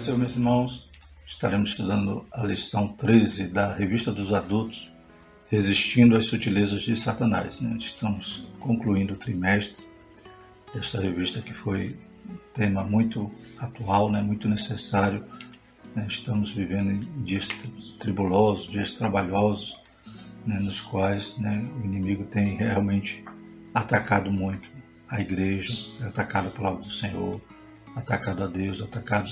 Senhor, meus irmãos. Estaremos estudando a lição 13 da Revista dos Adultos, Resistindo às Sutilezas de Satanás. Né? Estamos concluindo o trimestre desta revista que foi um tema muito atual, né? muito necessário. Né? Estamos vivendo em dias tribulosos, dias trabalhosos, né? nos quais né? o inimigo tem realmente atacado muito a igreja, atacado a palavra do Senhor, atacado a Deus, atacado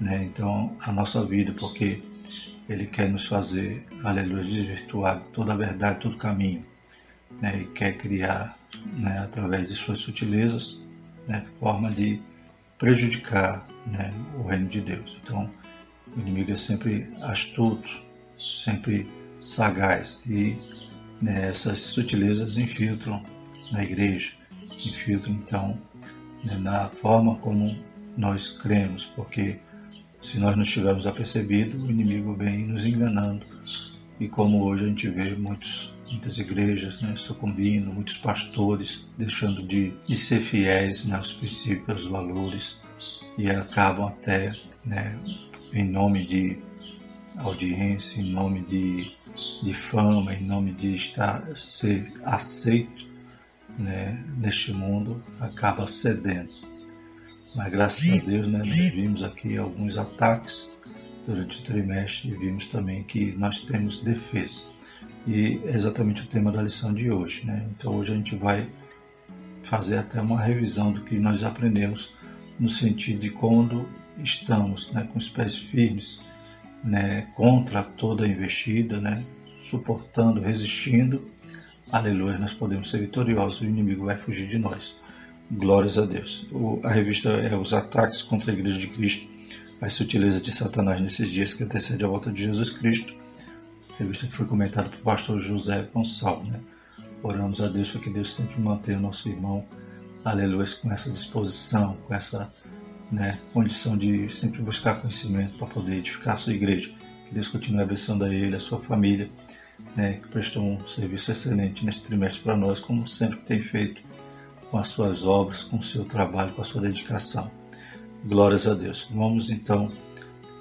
né? Então, a nossa vida, porque Ele quer nos fazer, aleluia, desvirtuar toda a verdade, todo o caminho, né? E quer criar, né, através de suas sutilezas, né, forma de prejudicar né, o reino de Deus. Então, o inimigo é sempre astuto, sempre sagaz e né, essas sutilezas infiltram na igreja, infiltram então né, na forma como nós cremos, porque se nós não tivermos apercebido, o inimigo vem nos enganando. E como hoje a gente vê muitos, muitas igrejas né, sucumbindo, muitos pastores deixando de, de ser fiéis né, aos princípios, aos valores, e acabam até, né, em nome de audiência, em nome de, de fama, em nome de estar, ser aceito né, neste mundo, acaba cedendo mas graças a Deus, né, nós vimos aqui alguns ataques durante o trimestre e vimos também que nós temos defesa. E é exatamente o tema da lição de hoje. Né? Então hoje a gente vai fazer até uma revisão do que nós aprendemos no sentido de quando estamos né, com os pés firmes né, contra toda investida, né, suportando, resistindo, aleluia, nós podemos ser vitoriosos o inimigo vai fugir de nós. Glórias a Deus. O, a revista é Os Ataques contra a Igreja de Cristo, as sutilezas de Satanás nesses dias que antecedem a volta de Jesus Cristo. A revista que foi comentada pelo pastor José Gonçalves. Né? Oramos a Deus para que Deus sempre mantenha o nosso irmão, aleluia, com essa disposição, com essa né, condição de sempre buscar conhecimento para poder edificar a sua igreja. Que Deus continue abençoando a ele, a sua família, né, que prestou um serviço excelente nesse trimestre para nós, como sempre tem feito com as suas obras, com o seu trabalho, com a sua dedicação. Glórias a Deus. Vamos então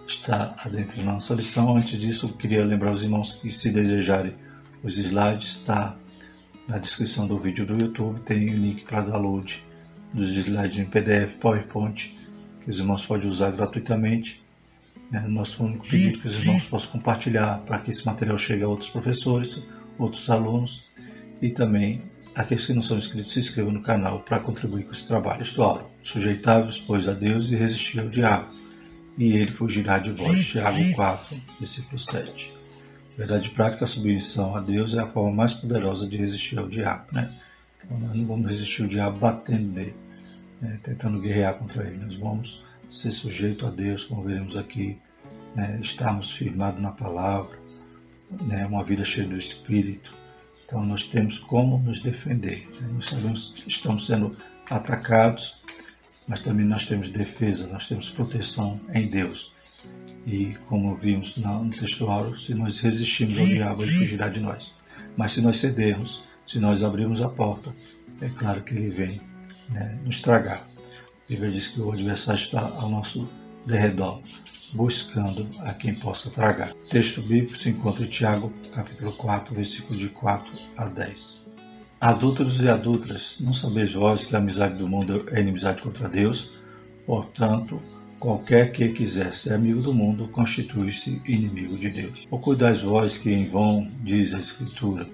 estar adentrando na nossa lição. Antes disso, eu queria lembrar os irmãos que, se desejarem os slides, está na descrição do vídeo do YouTube. Tem o link para download dos slides em PDF, PowerPoint, que os irmãos podem usar gratuitamente. Né? Nosso único pedido que os irmãos possam compartilhar para que esse material chegue a outros professores, outros alunos e também Aqueles que não são inscritos, se inscrevam no canal para contribuir com esse trabalho. Isto oro, sujeitáveis, pois, a Deus e resistir ao diabo, e ele fugirá de vós. Tiago 4, versículo 7. Verdade prática, a submissão a Deus é a forma mais poderosa de resistir ao diabo. Né? Então, nós não vamos resistir ao diabo batendo nele, né? tentando guerrear contra ele. Nós vamos ser sujeitos a Deus, como veremos aqui, né? estarmos firmados na palavra, né? uma vida cheia do Espírito então nós temos como nos defender. Nós sabemos que estamos sendo atacados, mas também nós temos defesa, nós temos proteção em Deus. E como vimos no textual, se nós resistirmos ao diabo, ele fugirá de nós. Mas se nós cedermos, se nós abrirmos a porta, é claro que ele vem né, nos tragar. A Bíblia diz que o adversário está ao nosso derredor buscando a quem possa tragar. O texto bíblico se encontra em Tiago, capítulo 4, versículo de 4 a 10. Adúlteros e adúlteras, não sabeis vós que a amizade do mundo é inimizade contra Deus? Portanto, qualquer que quiser ser amigo do mundo constitui-se inimigo de Deus. Ou cuidais vós que em vão, diz a Escritura,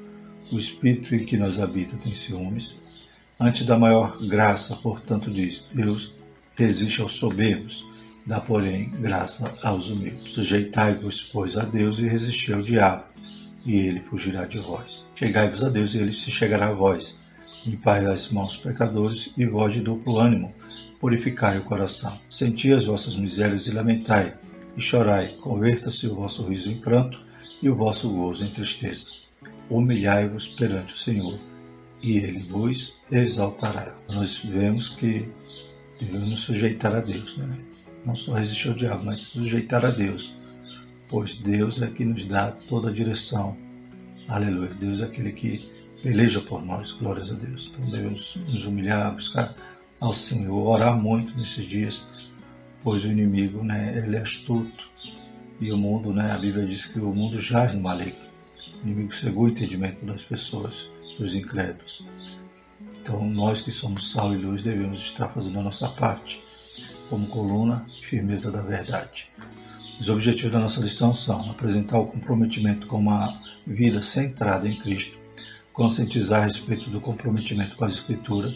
o Espírito em que nos habita tem ciúmes? Antes da maior graça, portanto, diz Deus, resiste aos soberbos, Dá, porém, graça aos humildes. Sujeitai-vos, pois, a Deus e resisti ao diabo, e ele fugirá de vós. Chegai-vos a Deus e ele se chegará a vós. Limpai as mãos pecadores e vós de duplo ânimo, purificai o coração. Senti as vossas misérias e lamentai, e chorai, converta-se o vosso riso em pranto e o vosso gozo em tristeza. Humilhai-vos perante o Senhor, e ele vos exaltará. Nós vemos que devemos nos sujeitar a Deus, né? Não só resistir ao diabo, mas sujeitar a Deus, pois Deus é que nos dá toda a direção. Aleluia. Deus é aquele que peleja por nós. Glórias a Deus. Então devemos nos humilhar, buscar ao Senhor, orar muito nesses dias, pois o inimigo, né, ele é astuto e o mundo, né, a Bíblia diz que o mundo jaz no maligno. O inimigo cegou o entendimento das pessoas, dos incrédulos. Então, nós que somos sal e luz devemos estar fazendo a nossa parte, como coluna firmeza da verdade. Os objetivos da nossa lição são apresentar o comprometimento com uma vida centrada em Cristo, conscientizar a respeito do comprometimento com as Escrituras,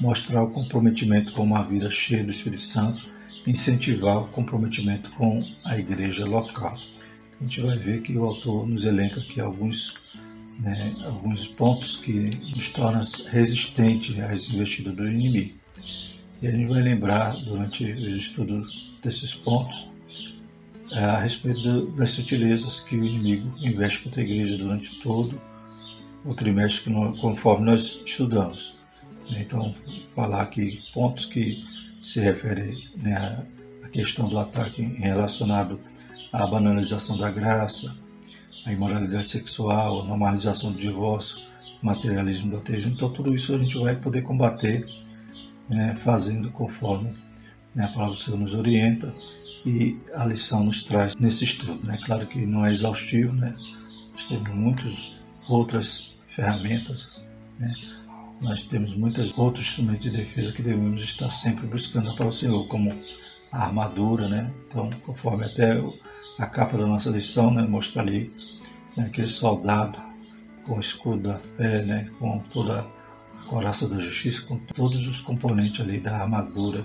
mostrar o comprometimento com uma vida cheia do Espírito Santo, incentivar o comprometimento com a igreja local. A gente vai ver que o autor nos elenca aqui alguns, né, alguns pontos que nos tornam resistentes às investidas do inimigo. E a gente vai lembrar, durante os estudos desses pontos, é, a respeito das sutilezas que o inimigo investe contra a igreja durante todo o trimestre, conforme nós estudamos. Então, falar aqui pontos que se referem né, à questão do ataque relacionado à banalização da graça, à imoralidade sexual, à normalização do divórcio, materialismo do ateísmo. Então, tudo isso a gente vai poder combater né, fazendo conforme né, a palavra do Senhor nos orienta e a lição nos traz nesse estudo. Né? Claro que não é exaustivo, né? nós temos muitas outras ferramentas, né? nós temos muitos outros instrumentos de defesa que devemos estar sempre buscando para o Senhor, como a armadura, né? então conforme até a capa da nossa lição né, mostra ali né, aquele soldado com o escudo da fé, né, com toda coraça da justiça, com todos os componentes ali da armadura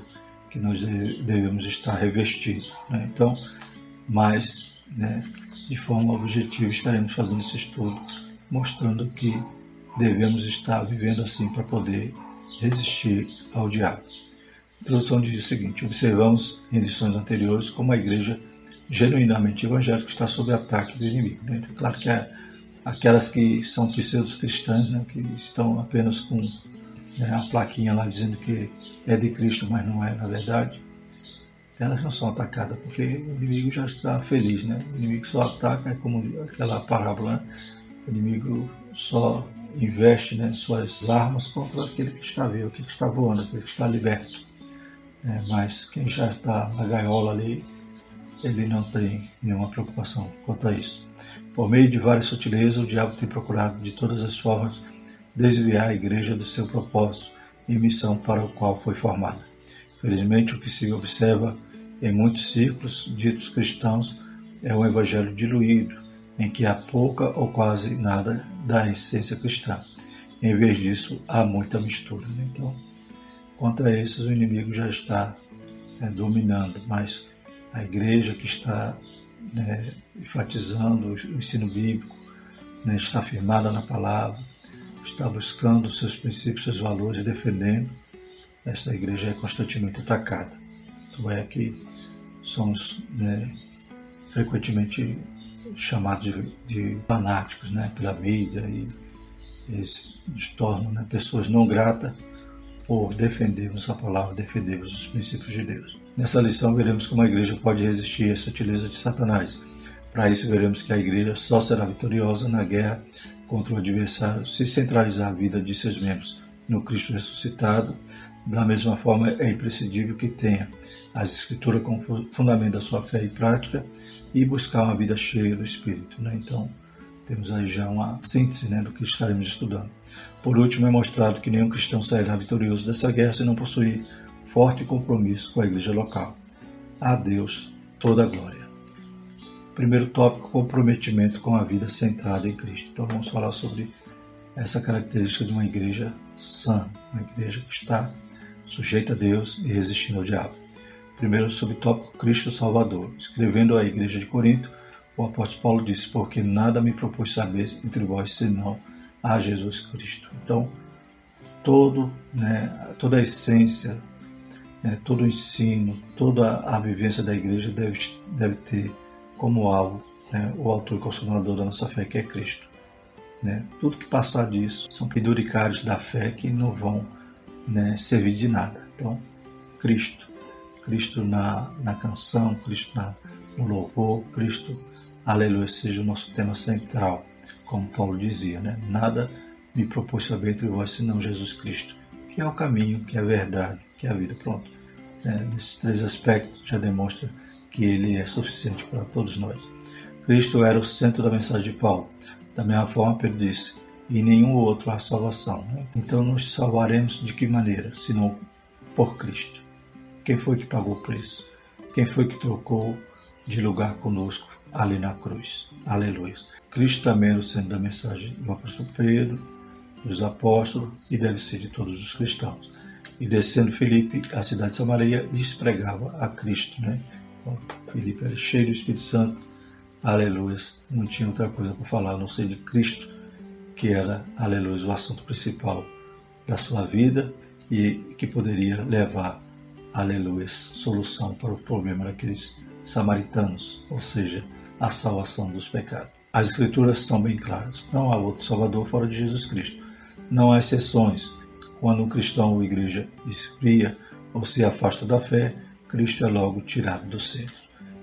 que nós devemos estar revestidos. Né? Então, mas né, de forma objetiva estaremos fazendo esse estudo, mostrando que devemos estar vivendo assim para poder resistir ao diabo. A introdução diz o seguinte: observamos em lições anteriores como a igreja genuinamente evangélica está sob ataque do inimigo. Né? Então, claro que é aquelas que são pseudos cristãs, né, que estão apenas com né, a plaquinha lá dizendo que é de Cristo, mas não é na verdade, elas não são atacadas, porque o inimigo já está feliz, né? O inimigo só ataca, é como aquela parábola, né? O inimigo só investe né, suas armas contra aquele que está vivo, aquele que está voando, aquele que está liberto. É, mas quem já está na gaiola ali, ele não tem nenhuma preocupação quanto a isso. Por meio de várias sutilezas, o diabo tem procurado de todas as formas desviar a igreja do seu propósito e missão para o qual foi formada. Felizmente, o que se observa em muitos círculos ditos cristãos é um evangelho diluído, em que há pouca ou quase nada da essência cristã. Em vez disso, há muita mistura. Né? Então, contra esses, o inimigo já está né, dominando, mas a igreja que está né, enfatizando o ensino bíblico, né, está firmada na palavra, está buscando seus princípios, seus valores e defendendo, essa igreja é constantemente atacada. Então é que somos né, frequentemente chamados de, de, fanáticos né, pela mídia e eles nos tornam né, pessoas não gratas por defendermos a palavra, defendermos os princípios de Deus. Nessa lição veremos como a igreja pode resistir essa sutileza de Satanás. Para isso veremos que a igreja só será vitoriosa na guerra contra o adversário se centralizar a vida de seus membros no Cristo ressuscitado. Da mesma forma, é imprescindível que tenha as Escrituras como fundamento da sua fé e prática e buscar uma vida cheia do Espírito. Né? Então, temos aí já uma síntese né, do que estaremos estudando. Por último, é mostrado que nenhum cristão sairá vitorioso dessa guerra se não possuir forte compromisso com a igreja local. A Deus toda a glória. Primeiro tópico, comprometimento com a vida centrada em Cristo. Então vamos falar sobre essa característica de uma igreja sã, uma igreja que está sujeita a Deus e resistindo ao diabo. Primeiro subtópico, Cristo Salvador. Escrevendo à igreja de Corinto, o apóstolo Paulo disse, porque nada me propus saber entre vós senão a Jesus Cristo. Então, todo, né, toda a essência, né, todo o ensino, toda a vivência da igreja deve, deve ter como alvo né, o autor e consumador da nossa fé, que é Cristo. Né? Tudo que passar disso são penduricários da fé que não vão né, servir de nada. Então, Cristo. Cristo na, na canção, Cristo na, no louvor, Cristo, aleluia, seja o nosso tema central, como Paulo dizia. Né? Nada me propôs saber entre vós senão Jesus Cristo, que é o caminho, que é a verdade, que é a vida. Pronto. Né, nesses três aspectos, já demonstra que ele é suficiente para todos nós. Cristo era o centro da mensagem de Paulo. Da mesma forma, Pedro disse: e nenhum outro há salvação. Né? Então, nos salvaremos de que maneira? Senão por Cristo. Quem foi que pagou o preço? Quem foi que trocou de lugar conosco ali na cruz? Aleluia. Cristo também era o centro da mensagem do apóstolo Pedro, dos apóstolos e deve ser de todos os cristãos. E descendo Filipe, a cidade de Samaria, lhes pregava a Cristo. Né? Então, era cheio do Espírito Santo, aleluia, não tinha outra coisa para falar a não ser de Cristo, que era, aleluia, o assunto principal da sua vida e que poderia levar, aleluia, solução para o problema daqueles samaritanos, ou seja, a salvação dos pecados. As escrituras são bem claras. Não há outro Salvador fora de Jesus Cristo. Não há exceções. Quando um cristão ou igreja esfria ou se afasta da fé, Cristo é logo tirado do centro.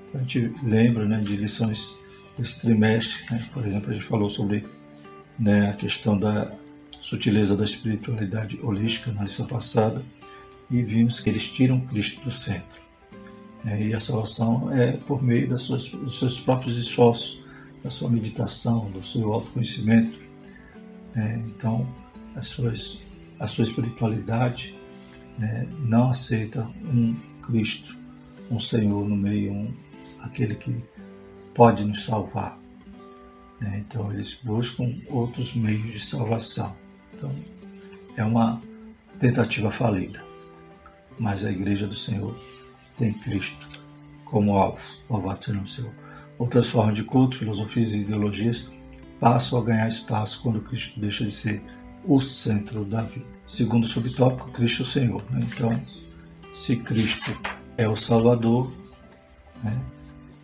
Então, a gente lembra né, de lições desse trimestre, né? por exemplo, a gente falou sobre né, a questão da sutileza da espiritualidade holística na lição passada e vimos que eles tiram Cristo do centro. É, e a salvação é por meio das suas, dos seus próprios esforços, da sua meditação, do seu autoconhecimento. É, então, as suas, a sua espiritualidade né, não aceita um Cristo, um Senhor no meio, um, aquele que pode nos salvar. Né? Então, eles buscam outros meios de salvação. Então, é uma tentativa falida. Mas a Igreja do Senhor tem Cristo como alvo. Louvado seja o Senhor. Outras formas de culto, filosofias e ideologias passam a ganhar espaço quando Cristo deixa de ser o centro da vida. Segundo subtópico, Cristo é Senhor. Né? Então, se Cristo é o Salvador, né?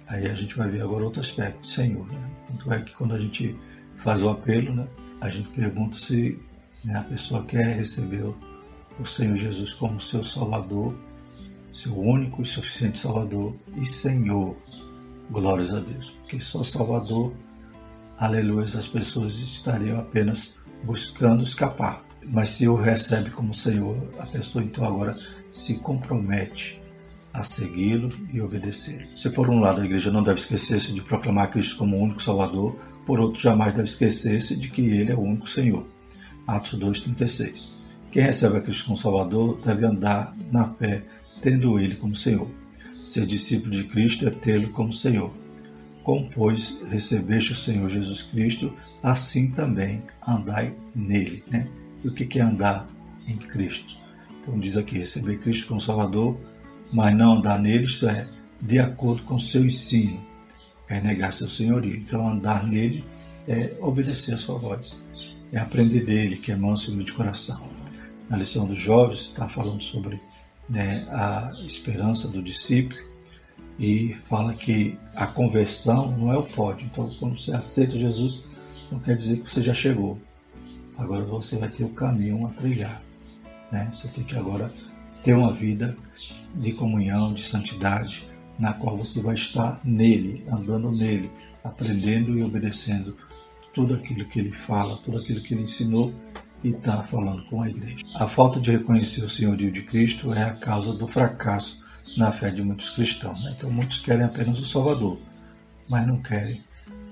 aí a gente vai ver agora outro aspecto, Senhor. Né? Tanto é que quando a gente faz o apelo, né? a gente pergunta se né, a pessoa quer receber o Senhor Jesus como seu Salvador, seu único e suficiente Salvador e Senhor. Glórias a Deus. Porque só Salvador, aleluia, as pessoas estariam apenas buscando escapar. Mas se o recebe como Senhor, a pessoa então agora se compromete a segui-lo e obedecer. Se por um lado a igreja não deve esquecer-se de proclamar Cristo como o único Salvador, por outro jamais deve esquecer-se de que Ele é o único Senhor. Atos 2,36. Quem recebe a Cristo como Salvador deve andar na fé, tendo Ele como Senhor. Ser discípulo de Cristo é tê-lo como Senhor. Como, pois, recebeste o Senhor Jesus Cristo, assim também andai nele. Né? E o que é andar em Cristo? Então diz aqui, receber Cristo como Salvador, mas não andar nele, isto é, de acordo com seu ensino, é negar seu senhorio. Então andar nele é obedecer a sua voz, é aprender dele, que é manso e de coração. Na lição dos jovens está falando sobre né, a esperança do discípulo e fala que a conversão não é o pódio. Então, quando você aceita Jesus, não quer dizer que você já chegou. Agora você vai ter o caminho a trilhar. Né? Você tem que agora ter uma vida de comunhão, de santidade, na qual você vai estar nele, andando nele, aprendendo e obedecendo tudo aquilo que ele fala, tudo aquilo que ele ensinou e está falando com a igreja. A falta de reconhecer o senhorio de Cristo é a causa do fracasso na fé de muitos cristãos. Né? Então, muitos querem apenas o Salvador, mas não querem,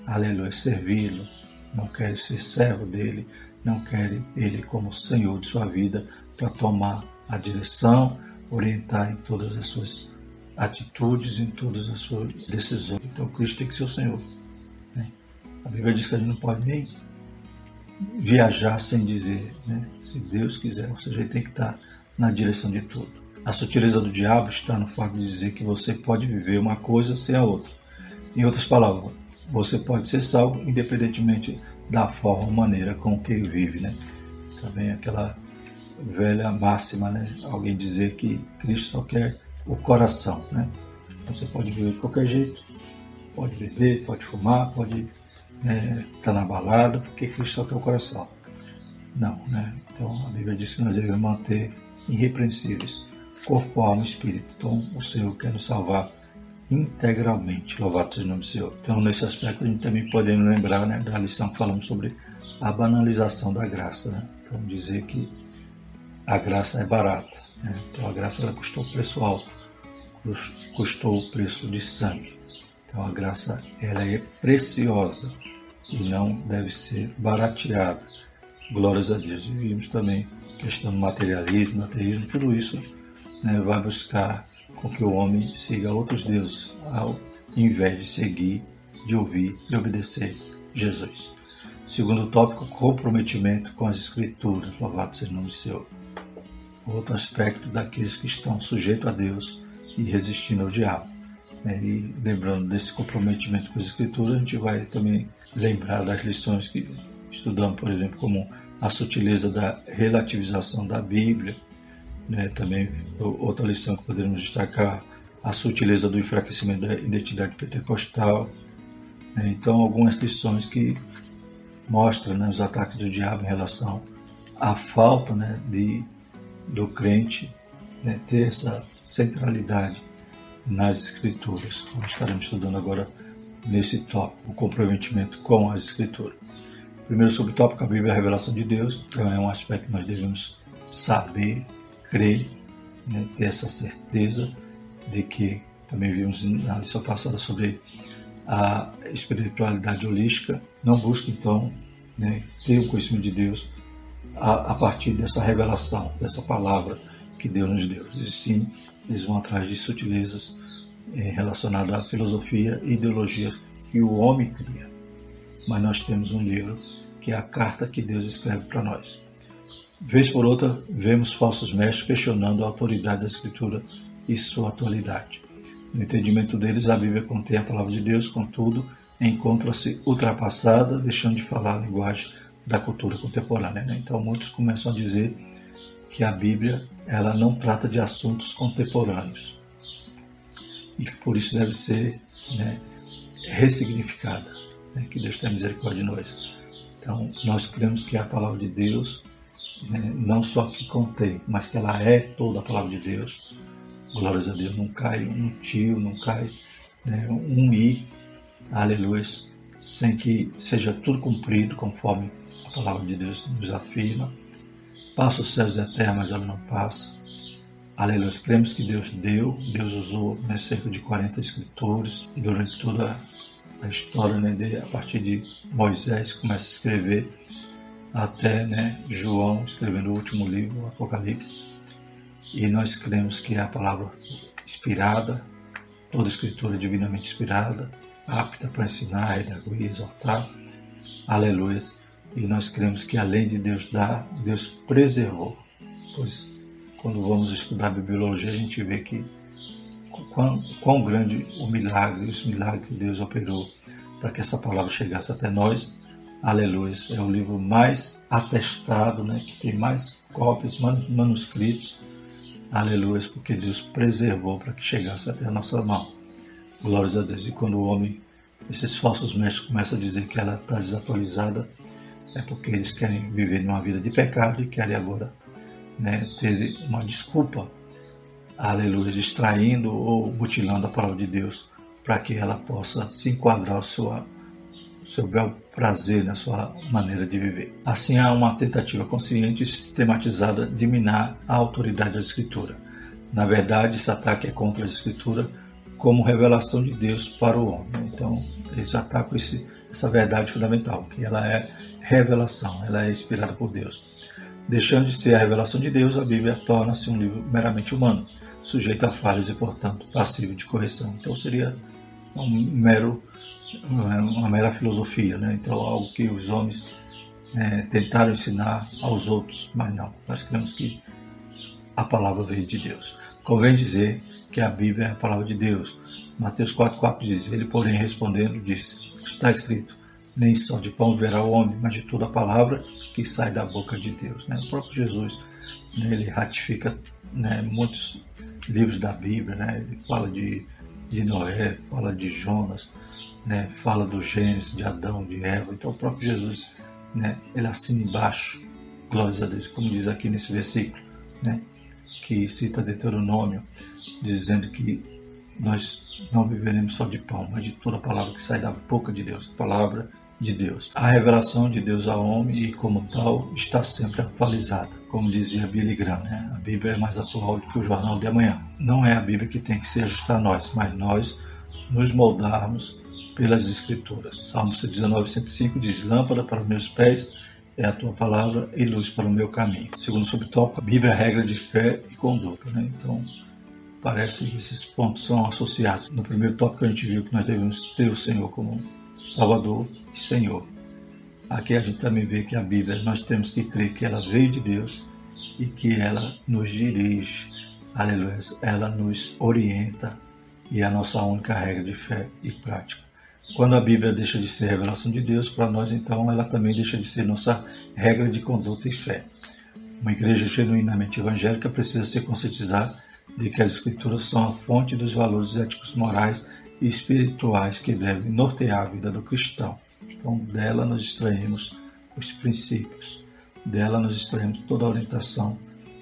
aleluia, servi-lo, não querem ser servo dele, não querem ele como Senhor de sua vida para tomar a direção, orientar em todas as suas atitudes, em todas as suas decisões. Então, Cristo tem que ser o Senhor. Né? A Bíblia diz que a gente não pode nem viajar sem dizer, né? se Deus quiser, ou seja, ele tem que estar na direção de tudo. A sutileza do diabo está no fato de dizer que você pode viver uma coisa sem a outra. Em outras palavras, você pode ser salvo independentemente da forma, maneira com que vive, né? Também aquela velha máxima, né? Alguém dizer que Cristo só quer o coração, né? Você pode viver de qualquer jeito, pode beber, pode fumar, pode estar né, tá na balada, porque Cristo só quer o coração. Não, né? Então a Bíblia diz que nós devemos manter irrepreensíveis corpo, alma e espírito. Então o Senhor quer nos salvar integralmente. Louvado seja o nome do Senhor. Então, nesse aspecto, a gente também podemos lembrar né, da lição que falamos sobre a banalização da graça. Né? Então, dizer que a graça é barata. Né? Então, a graça ela custou preço alto. custou o preço de sangue. Então a graça ela é preciosa e não deve ser barateada. Glórias a Deus. E vimos também questão do materialismo, ateísmo, tudo isso né, vai buscar com que o homem siga outros deuses, ao invés de seguir, de ouvir e obedecer Jesus. Segundo tópico, comprometimento com as Escrituras. Louvado seja o nome do Senhor. Outro aspecto daqueles que estão sujeitos a Deus e resistindo ao diabo. Né? E lembrando desse comprometimento com as Escrituras, a gente vai também lembrar das lições que estudamos, por exemplo, como a sutileza da relativização da Bíblia. Né? Também outra lição que podemos destacar, a sutileza do enfraquecimento da identidade pentecostal. Né? Então, algumas lições que mostram né, os ataques do diabo em relação à falta né, de, do crente né, ter essa centralidade nas Escrituras, como estaremos estudando agora nesse tópico, o comprometimento com as Escrituras. Primeiro subtópico, a Bíblia é a revelação de Deus, então é um aspecto que nós devemos saber, crer, né, ter essa certeza de que também vimos na lição passada sobre a espiritualidade holística. Não busque então né, ter o conhecimento de Deus a, a, partir dessa revelação, dessa palavra que Deus nos deu. E sim, eles vão atrás de sutilezas eh, relacionadas à filosofia e ideologia que o homem cria. Mas nós temos um livro que é a carta que Deus escreve para nós. Vez por outra, vemos falsos mestres questionando a autoridade da Escritura e sua atualidade. No entendimento deles, a Bíblia contém a palavra de Deus, contudo, encontra-se ultrapassada, deixando de falar a linguagem da cultura contemporânea. Né? Então, muitos começam a dizer que a Bíblia ela não trata de assuntos contemporâneos e que por isso deve ser né, ressignificada. Né? Que Deus tenha misericórdia de nós. Então, nós cremos que a palavra de Deus, né, não só que contém, mas que ela é toda a palavra de Deus. Glórias a Deus, não cai um tio, não cai né, um i, aleluia, sem que seja tudo cumprido conforme a palavra de Deus nos afirma. Passa os céus e a terra, mas ela não passa. Aleluia, cremos que Deus deu, Deus usou né, cerca de 40 escritores e durante toda a história né, de, a partir de Moisés começa a escrever até né, João escrevendo o último livro, o Apocalipse. E nós cremos que é a palavra inspirada, toda escritura divinamente inspirada, apta para ensinar, redarguir, exaltar. Aleluia. E nós cremos que além de Deus dar, Deus preservou. Pois quando vamos estudar bibliologia, a gente vê que quão, quão grande o milagre, esse milagre que Deus operou para que essa palavra chegasse até nós. Aleluia. É o livro mais atestado, né, que tem mais cópias, manuscritos. Aleluia, porque Deus preservou para que chegasse até a nossa mão. Glórias a Deus. E quando o homem, esses falsos mestres começam a dizer que ela está desatualizada, é porque eles querem viver numa vida de pecado e querem agora né, ter uma desculpa aleluia, distraindo ou mutilando a palavra de Deus para que ela possa se enquadrar ao seu, seu bel prazer na sua maneira de viver. Assim há uma tentativa consciente e sistematizada de minar a autoridade da Escritura. Na verdade, esse ataque é contra a Escritura como revelação de Deus para o homem. Então, eles atacam esse, essa verdade fundamental, que ela é revelação, ela é inspirada por Deus. Deixando de ser a revelação de Deus, a Bíblia torna-se um livro meramente humano sujeito a falhas e, portanto, passivo de correção. Então seria um mero, uma mera filosofia, né? então algo que os homens né, tentaram ensinar aos outros, mas não. Nós cremos que a palavra veio de Deus. Convém dizer que a Bíblia é a palavra de Deus. Mateus 4,4 diz: Ele, porém, respondendo, disse: Está escrito, nem só de pão verá o homem, mas de toda a palavra que sai da boca de Deus. Né? O próprio Jesus né, ele ratifica né, muitos livros da Bíblia, né? Ele fala de, de Noé, fala de Jonas, né? Fala do Gênesis, de Adão, de Eva. Então o próprio Jesus, né? Ele assina embaixo, glórias a Deus, como diz aqui nesse versículo, né? Que cita Deuteronômio, dizendo que nós não viveremos só de pão, mas de toda a palavra que sai da boca de Deus. A palavra de Deus. A revelação de Deus ao homem e como tal está sempre atualizada, como dizia Billy Graham, né? a Bíblia é mais atual do que o jornal de amanhã. Não é a Bíblia que tem que se ajustar a nós, mas nós nos moldarmos pelas Escrituras. Salmo 119, 105 diz: Lâmpada para os meus pés é a tua palavra e luz para o meu caminho. Segundo subtópico, Bíblia é regra de fé e conduta. Né? Então, parece que esses pontos são associados. No primeiro tópico, a gente viu que nós devemos ter o Senhor como Salvador e Senhor. Aqui a gente também vê que a Bíblia, nós temos que crer que ela veio de Deus e que ela nos dirige, aleluia, ela nos orienta e é a nossa única regra de fé e prática. Quando a Bíblia deixa de ser revelação de Deus, para nós então ela também deixa de ser nossa regra de conduta e fé. Uma igreja genuinamente evangélica precisa se conscientizar de que as Escrituras são a fonte dos valores éticos, morais e espirituais que devem nortear a vida do cristão. Então, dela nós extraímos os princípios, dela nós extraímos toda a orientação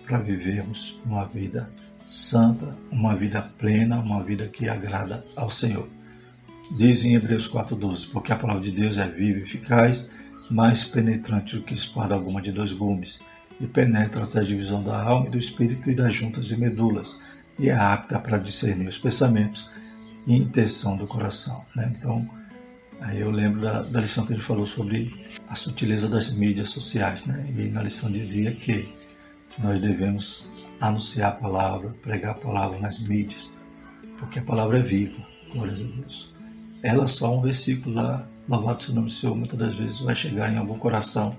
para vivermos uma vida santa, uma vida plena, uma vida que agrada ao Senhor. Diz em Hebreus 4,12: Porque a palavra de Deus é viva e eficaz, mais penetrante do que espada alguma de dois gumes, e penetra até a divisão da alma e do espírito e das juntas e medulas, e é apta para discernir os pensamentos e intenção do coração. Né? Então, aí eu lembro da, da, lição que gente falou sobre a sutileza das mídias sociais, né? e na lição dizia que nós devemos anunciar a palavra, pregar a palavra nas mídias, porque a palavra é viva, glórias a Deus. Ela só um versículo lá, louvado seja o nome do Senhor, muitas das vezes vai chegar em algum coração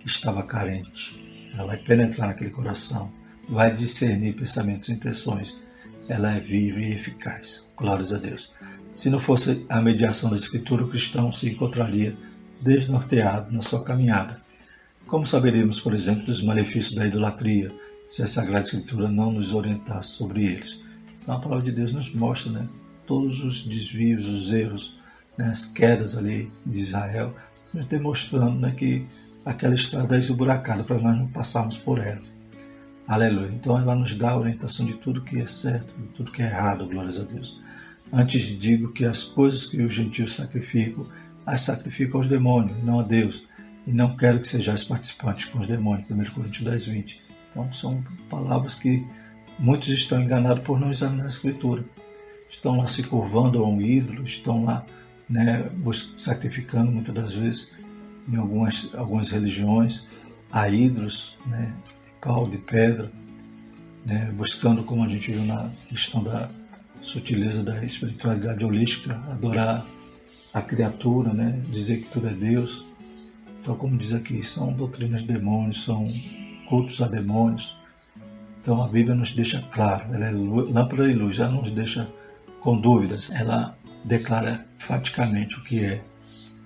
que estava carente. Ela vai penetrar naquele coração, vai discernir pensamentos e intenções. Ela é viva e eficaz. Glórias a Deus. Se não fosse a mediação da Escritura, o cristão se encontraria desnorteado na sua caminhada. Como saberíamos, por exemplo, dos malefícios da idolatria, se a Sagrada Escritura não nos orientasse sobre eles. Então a palavra de Deus nos mostra né, todos os desvios, os erros, né, as quedas ali de Israel, nos demonstrando né, que aquela estrada é esburacada para nós não passarmos por ela. Aleluia. Então ela nos dá a orientação de tudo que é certo, de tudo que é errado, glórias a Deus. Antes digo que as coisas que os gentios sacrificam, as sacrificam aos demônios, não a Deus. E não quero que sejais participantes com os demônios. 1 Coríntios 10, 20. Então são palavras que muitos estão enganados por não examinar a Escritura. Estão lá se curvando a um ídolo, estão lá né, sacrificando muitas das vezes em algumas, algumas religiões a ídolos né, de pau, de pedra, né, buscando, como a gente viu na questão da sutileza da espiritualidade holística, adorar a criatura, né, dizer que tudo é Deus. Então, como diz aqui, são doutrinas de demônios, são cultos a demônios. Então a Bíblia nos deixa claro, ela é lâmpada e luz, ela nos deixa com dúvidas, ela declara faticamente o que é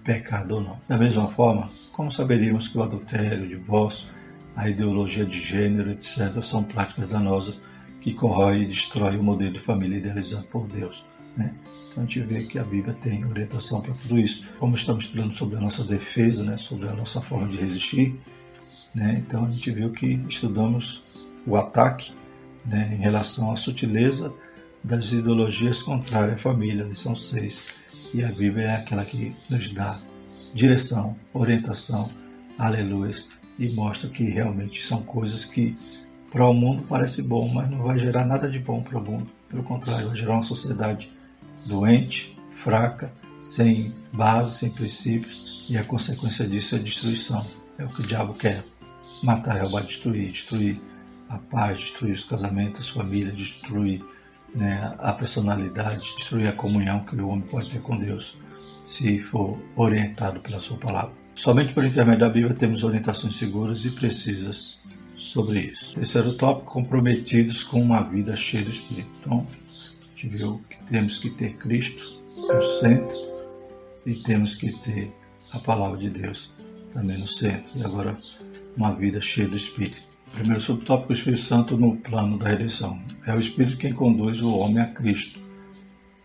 pecado ou não. Da mesma forma, como saberíamos que o adultério, o divórcio, a ideologia de gênero, etc., são práticas danosas que corroem e destroem o modelo de família idealizado por Deus. Né? Então a gente vê que a Bíblia tem orientação para tudo isso. Como estamos estudando sobre a nossa defesa, né? sobre a nossa forma de resistir, né? Então a gente viu que estudamos o ataque né, em relação à sutileza das ideologias contrárias à família, lição 6. E a Bíblia é aquela que nos dá direção, orientação, aleluia, e mostra que realmente são coisas que para o mundo parece bom, mas não vai gerar nada de bom para o mundo. Pelo contrário, vai gerar uma sociedade doente, fraca, sem base, sem princípios, e a consequência disso é destruição. É o que o diabo quer matar, roubar, destruir, destruir a paz, destruir os casamentos, as famílias, destruir né, a personalidade, destruir a comunhão que o homem pode ter com Deus, se for orientado pela sua palavra. Somente por intermédio da Bíblia temos orientações seguras e precisas sobre isso. Terceiro tópico, comprometidos com uma vida cheia do Espírito. Então, a gente viu que temos que ter Cristo no centro e temos que ter a palavra de Deus também no centro. E agora uma vida cheia do Espírito. Primeiro subtópico, o Espírito Santo no plano da redenção. É o Espírito quem conduz o homem a Cristo.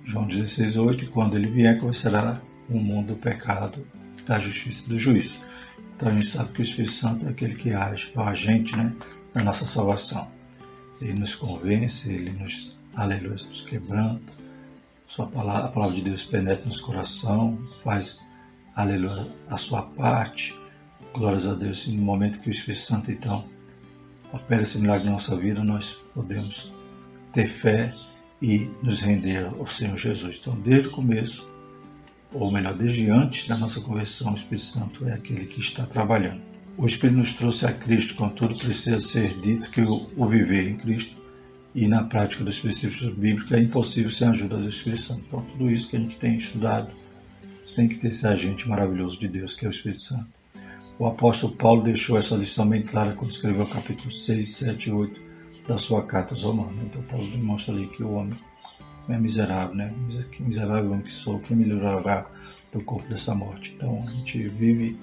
João 16, 8, e quando ele vier, conhecerá o mundo do pecado, da justiça e do juízo. Então a gente sabe que o Espírito Santo é aquele que age, é o agente né, da nossa salvação. Ele nos convence, ele nos, aleluia, nos quebranta. Sua palavra, a palavra de Deus penetra nos coração, faz aleluia, a sua parte. Glórias a Deus. E no momento que o Espírito Santo, então, opera esse milagre na nossa vida, nós podemos ter fé e nos render ao Senhor Jesus. Então, desde o começo, ou melhor, desde antes da nossa conversão, o Espírito Santo é aquele que está trabalhando. O Espírito nos trouxe a Cristo, contudo, precisa ser dito que o viver em Cristo e na prática dos princípios bíblicos é impossível sem a ajuda do Espírito Santo. Então, tudo isso que a gente tem estudado tem que ter esse agente maravilhoso de Deus, que é o Espírito Santo. O apóstolo Paulo deixou essa lição bem clara quando escreveu o capítulo 6, 7 e 8 da sua carta aos Romanos. Então, Paulo demonstra ali que o homem é miserável, né? Que miserável homem que sou, quem me livrará do corpo dessa morte? Então, a gente vive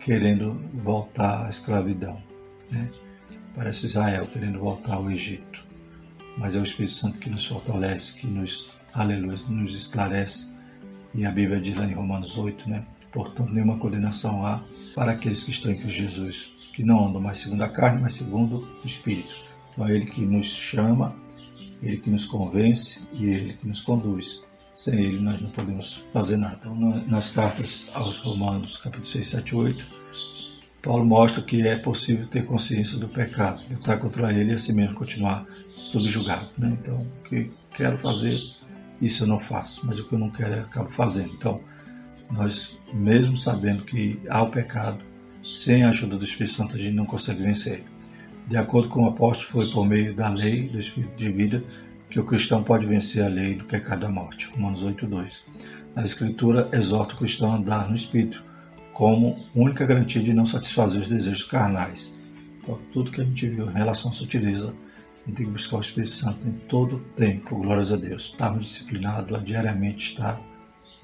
querendo voltar à escravidão, né? Parece Israel querendo voltar ao Egito. Mas é o Espírito Santo que nos fortalece, que nos, aleluia, nos esclarece. E a Bíblia diz lá em Romanos 8, né? Portanto, nenhuma condenação há para aqueles que estão em Cristo Jesus, que não andam mais segundo a carne, mas segundo o Espírito. Então é Ele que nos chama, Ele que nos convence e Ele que nos conduz. Sem Ele nós não podemos fazer nada. Então, nas cartas aos Romanos, capítulo 6, 7 8, Paulo mostra que é possível ter consciência do pecado, lutar contra ele e assim mesmo continuar subjugado. Né? Então, o que quero fazer, isso eu não faço, mas o que eu não quero, eu acabo fazendo. Então, nós, mesmo sabendo que há o pecado, sem a ajuda do Espírito Santo a gente não consegue vencer. De acordo com o apóstolo, foi por meio da lei do Espírito de vida que o cristão pode vencer a lei do pecado da morte. Romanos 8:2. A Escritura exorta o cristão a andar no Espírito como única garantia de não satisfazer os desejos carnais. Então, tudo que a gente viu em relação à sutileza, a gente tem que buscar o Espírito Santo em todo o tempo, glórias a Deus. Estarmos disciplinados a diariamente estar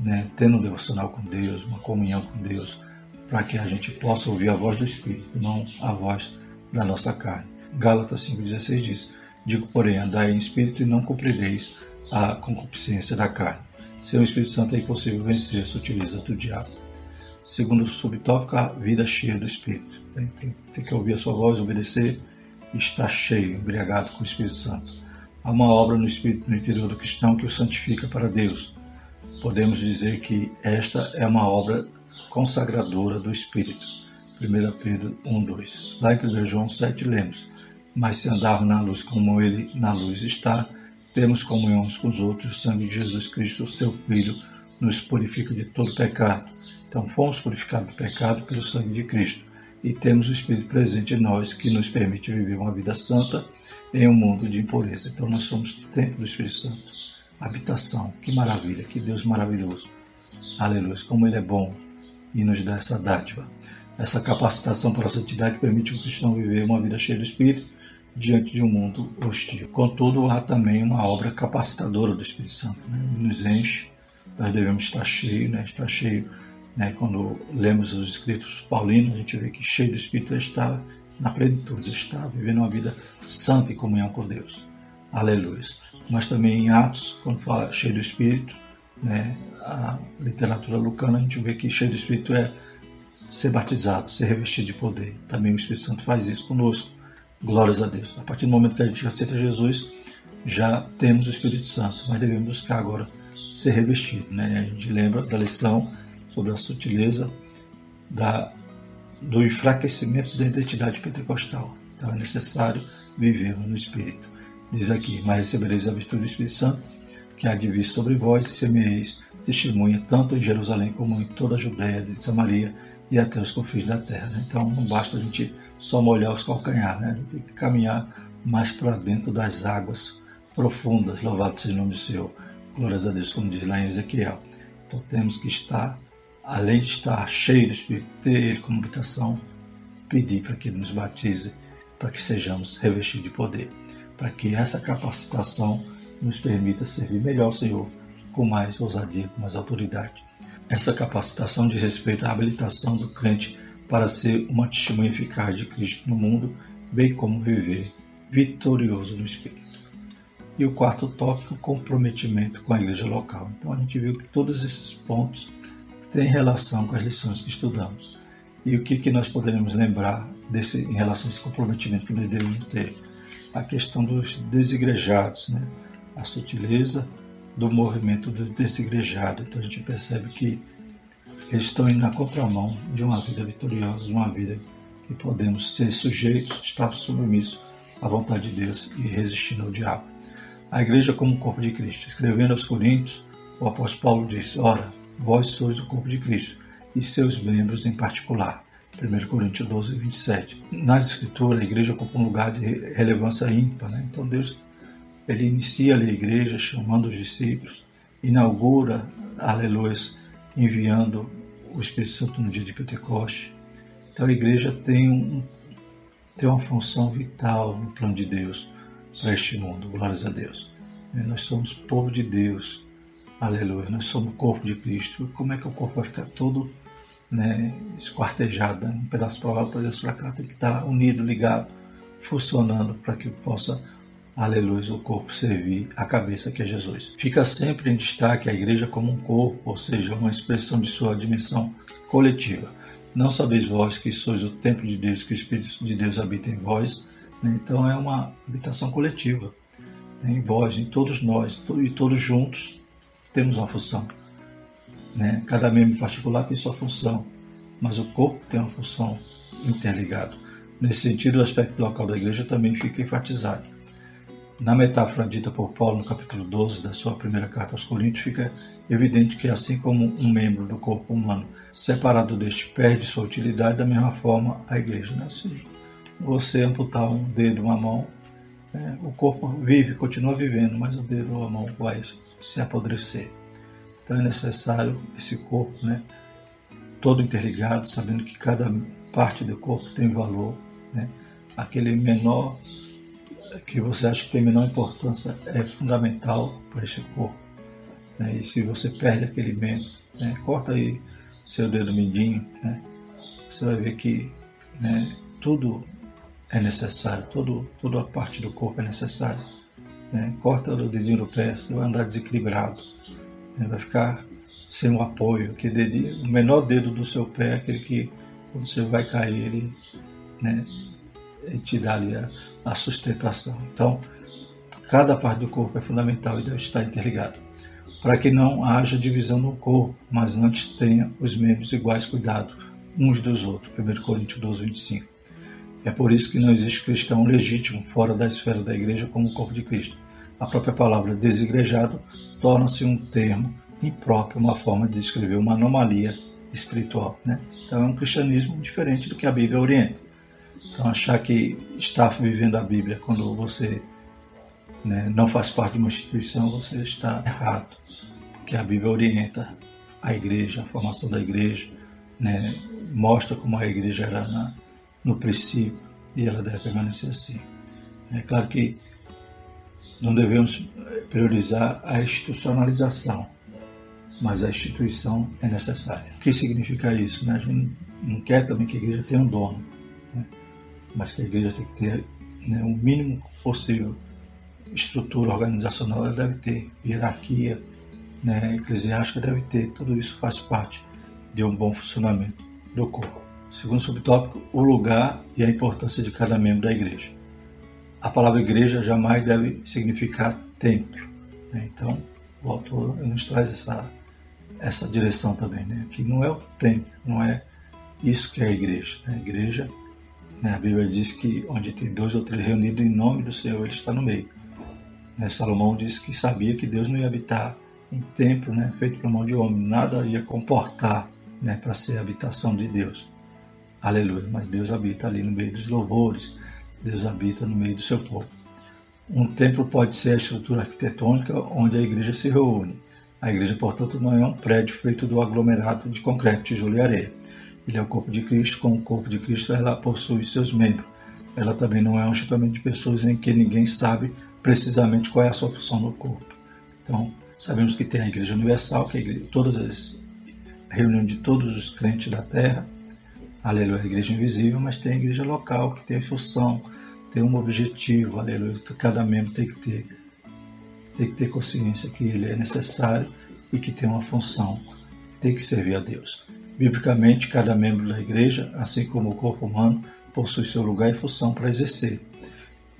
né, tendo um devocional com Deus, uma comunhão com Deus, para que a gente possa ouvir a voz do Espírito, não a voz da nossa carne. Gálatas 5,16 diz: Digo, porém, andai em espírito e não cumprireis a concupiscência da carne. Sem o Espírito Santo é impossível vencer a sutileza do diabo. Segundo subtópico, a vida cheia do Espírito. Tem, tem, tem que ouvir a sua voz, obedecer e estar cheio, embriagado com o Espírito Santo. Há uma obra no Espírito no interior do cristão que o santifica para Deus podemos dizer que esta é uma obra consagradora do Espírito. 1 Pedro 1:2. Lá em 1 João 7 lemos: Mas se andarmos na luz como ele na luz está, temos comunhão uns com os outros, o sangue de Jesus Cristo, seu Filho, nos purifica de todo pecado. Então fomos purificados do pecado pelo sangue de Cristo e temos o Espírito presente em nós que nos permite viver uma vida santa em um mundo de impureza. Então nós somos templo do Espírito Santo habitação. Que maravilha, que Deus maravilhoso. Aleluia, como Ele é bom e nos dá essa dádiva. Essa capacitação para a santidade permite o cristão viver uma vida cheia do Espírito diante de um mundo hostil. Contudo, há também uma obra capacitadora do Espírito Santo. Né? Nos enche, nós devemos estar cheio, né? estar cheio. Né? Quando lemos os escritos paulinos, a gente vê que cheio do Espírito está na plenitude, está vivendo uma vida santa em comunhão com Deus. Aleluia mas também em Atos, quando fala cheio do Espírito, né, a literatura lucana, a gente vê que cheio do Espírito é ser batizado, ser revestido de poder. Também o Espírito Santo faz isso conosco. Glórias a Deus. A partir do momento que a gente aceita Jesus, já temos o Espírito Santo, mas devemos buscar agora ser revestido. Né? A gente lembra da lição sobre a sutileza da, do enfraquecimento da identidade pentecostal. Então é necessário vivermos no Espírito. Diz aqui: Mas recebereis a virtude do Espírito Santo, que há de vir sobre vós, e semeeis testemunha tanto em Jerusalém como em toda a Judéia, de Samaria e até os confins da terra. Né? Então não basta a gente só molhar os calcanhares, né? tem que caminhar mais para dentro das águas profundas. Louvado seja o nome do Senhor. Glórias a Deus, como diz lá em Ezequiel. Então temos que estar, além de estar cheio do Espírito, ter Ele como habitação, pedir para que Ele nos batize, para que sejamos revestidos de poder para que essa capacitação nos permita servir melhor ao Senhor com mais ousadia, com mais autoridade. Essa capacitação diz respeito à habilitação do crente para ser uma testemunha eficaz de Cristo no mundo, bem como viver vitorioso no Espírito. E o quarto tópico, comprometimento com a igreja local. Então a gente viu que todos esses pontos têm relação com as lições que estudamos. E o que, que nós poderemos lembrar desse, em relação a esse comprometimento que nós devemos ter? a questão dos desigrejados, né? a sutileza do movimento do desigrejado. Então a gente percebe que eles estão indo na contramão de uma vida vitoriosa, de uma vida que podemos ser sujeitos, estar submissos à vontade de Deus e resistindo ao diabo. A igreja como o corpo de Cristo. Escrevendo aos Coríntios, o apóstolo Paulo disse: Ora, vós sois o corpo de Cristo e seus membros em particular. 1 Coríntios 12, 27. Nas Escrituras, a igreja ocupa um lugar de relevância ímpar. Né? Então, Deus ele inicia a igreja chamando os discípulos, inaugura, aleluia, enviando o Espírito Santo no dia de Pentecoste. Então, a igreja tem, um, tem uma função vital no plano de Deus para este mundo. Glórias a Deus. Nós somos povo de Deus. Aleluia. Nós somos corpo de Cristo. Como é que o corpo vai ficar todo né, esquartejado, né? um pedaço para lá, um pedaço para cá, tem que estar unido, ligado, funcionando para que possa, aleluia, o corpo servir a cabeça que é Jesus. Fica sempre em destaque a igreja como um corpo, ou seja, uma expressão de sua dimensão coletiva. Não sabeis vós que sois o templo de Deus, que o Espírito de Deus habita em vós. Né? Então é uma habitação coletiva. Né? Em vós, em todos nós, e todos juntos temos uma função. Né? Cada membro em particular tem sua função, mas o corpo tem uma função interligada. Nesse sentido, o aspecto local da igreja também fica enfatizado. Na metáfora dita por Paulo no capítulo 12 da sua primeira carta aos Coríntios, fica evidente que, assim como um membro do corpo humano separado deste perde sua utilidade, da mesma forma a igreja. Né? Se você amputar um dedo, uma mão, né? o corpo vive, continua vivendo, mas o dedo ou a mão vai se apodrecer. Então é necessário esse corpo, né, todo interligado, sabendo que cada parte do corpo tem valor. Né? Aquele menor que você acha que tem menor importância é fundamental para esse corpo. Né? E se você perde aquele membro, né, corta aí seu dedo mindinho, né? você vai ver que né, tudo é necessário, todo, toda a parte do corpo é necessária. Né? Corta o dedinho do pé, você vai andar desequilibrado né? vai ficar sem um apoio. Que dedinho, o menor dedo do seu pé é aquele que, quando você vai cair, ele, né, ele te dá ali a, a sustentação. Então, cada parte do corpo é fundamental e deve estar interligado, para que não haja divisão no corpo, mas antes tenha os membros iguais cuidado uns dos outros. 1 Coríntios 12, 25. É por isso que não existe cristão legítimo fora da esfera da igreja como o corpo de Cristo. A própria palavra desigrejado torna-se um termo impróprio, uma forma de descrever uma anomalia espiritual. Né? Então é um cristianismo diferente do que a Bíblia orienta. Então achar que está vivendo a Bíblia quando você né, não faz parte de uma instituição, você está errado. Porque a Bíblia orienta a igreja, a formação da igreja, né, mostra como a igreja era na, no princípio e ela deve permanecer assim. É claro que não devemos priorizar a institucionalização, mas a instituição é necessária. O que significa isso? Né? A gente não quer também que a igreja tenha um dono? Mas que a igreja tem que ter né, o mínimo possível estrutura organizacional, ela deve ter hierarquia né, eclesiástica, deve ter. Tudo isso faz parte de um bom funcionamento do corpo. Segundo subtópico, o lugar e a importância de cada membro da igreja a palavra igreja jamais deve significar templo. Né? Então, o autor nos traz essa, essa direção também, né? que não é o templo, não é isso que é a igreja. Né? A igreja? A Bíblia diz que onde tem dois ou três reunidos em nome do Senhor, ele está no meio. Né? Salomão disse que sabia que Deus não ia habitar em templo né? feito por mão de homem, nada ia comportar né? para ser a habitação de Deus. Aleluia, mas Deus habita ali no meio dos louvores, Deus habita no meio do seu povo. Um templo pode ser a estrutura arquitetônica onde a igreja se reúne. A igreja, portanto, não é um prédio feito do aglomerado de concreto, tijolo e areia. Ele é o corpo de Cristo, como o corpo de Cristo ela possui seus membros. Ela também não é um ajuntamento de pessoas em que ninguém sabe precisamente qual é a sua função no corpo. Então, sabemos que tem a Igreja Universal, que é igreja, todas as reunião de todos os crentes da terra, aleluia, a igreja invisível, mas tem a igreja local, que tem função, tem um objetivo, aleluia. Cada membro tem que ter, tem que ter consciência que ele é necessário e que tem uma função, tem que servir a Deus. Biblicamente, cada membro da igreja, assim como o corpo humano, possui seu lugar e função para exercer.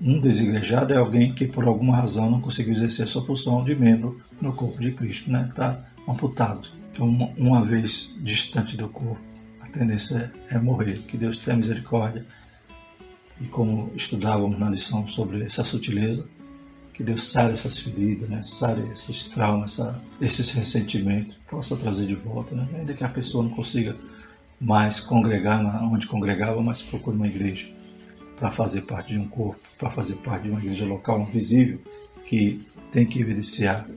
Um desigrejado é alguém que por alguma razão não conseguiu exercer sua função de membro no corpo de Cristo, né? Está amputado. Então, uma vez distante do corpo, a tendência é morrer. Que Deus tenha misericórdia. E como estudávamos na lição sobre essa sutileza, que Deus sare essas feridas, né? sare esses traumas, essa, esses ressentimentos, possa trazer de volta, né? ainda que a pessoa não consiga mais congregar onde congregava, mas procure uma igreja para fazer parte de um corpo, para fazer parte de uma igreja local, um visível, que tem que evidenciar,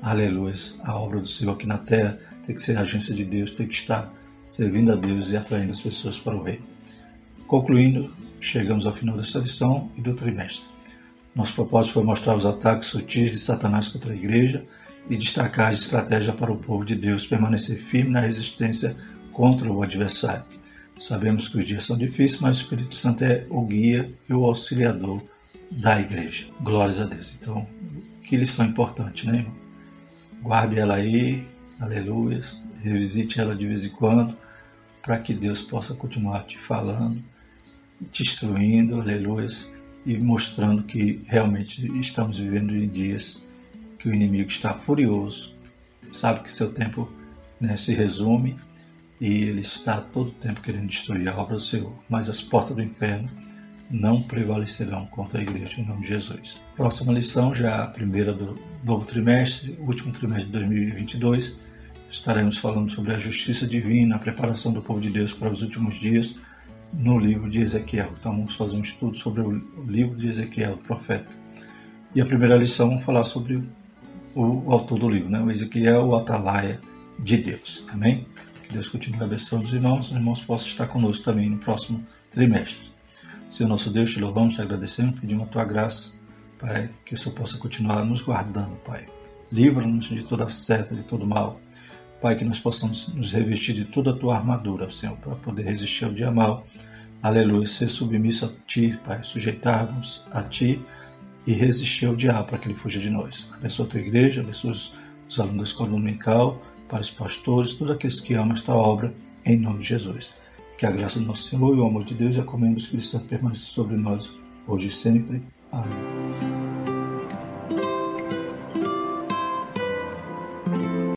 aleluia, a obra do Senhor aqui na terra, tem que ser a agência de Deus, tem que estar servindo a Deus e atraindo as pessoas para o Rei. Concluindo, chegamos ao final desta lição e do trimestre. Nosso propósito foi mostrar os ataques sutis de Satanás contra a igreja e destacar a estratégia para o povo de Deus permanecer firme na resistência contra o adversário. Sabemos que os dias são difíceis, mas o Espírito Santo é o guia e o auxiliador da igreja. Glórias a Deus. Então, que lição importante, né, irmão? Guarde ela aí, aleluia, revisite ela de vez em quando, para que Deus possa continuar te falando, te instruindo, aleluia, e mostrando que realmente estamos vivendo em dias que o inimigo está furioso, sabe que seu tempo né, se resume e ele está todo o tempo querendo destruir a obra do Senhor, mas as portas do inferno não prevalecerão contra a igreja em nome de Jesus. Próxima lição, já a primeira do novo trimestre, último trimestre de 2022, estaremos falando sobre a justiça divina, a preparação do povo de Deus para os últimos dias no livro de Ezequiel. Então vamos fazer um estudo sobre o livro de Ezequiel, o profeta. E a primeira lição vamos falar sobre o autor do livro, né? o Ezequiel, o atalaia de Deus. Amém? Que Deus continue abençoando os irmãos, os irmãos possam estar conosco também no próximo trimestre. Senhor nosso Deus, te louvamos, te agradecemos, pedimos a tua graça, Pai, que o Senhor possa continuar nos guardando, Pai. Livra-nos de toda seta, de todo mal. Pai, que nós possamos nos revestir de toda a tua armadura, Senhor, para poder resistir ao dia mal. Aleluia. Ser submisso a ti, Pai, sujeitarmos a ti e resistir ao diabo para que ele fuja de nós. Abençoa a tua igreja, abençoa os alunos da escola dominical, Pai, os pastores, todos aqueles que amam esta obra, em nome de Jesus. Que a graça do nosso Senhor e o amor de Deus e a comunhão do Espírito Santo permaneça sobre nós, hoje e sempre. Amém.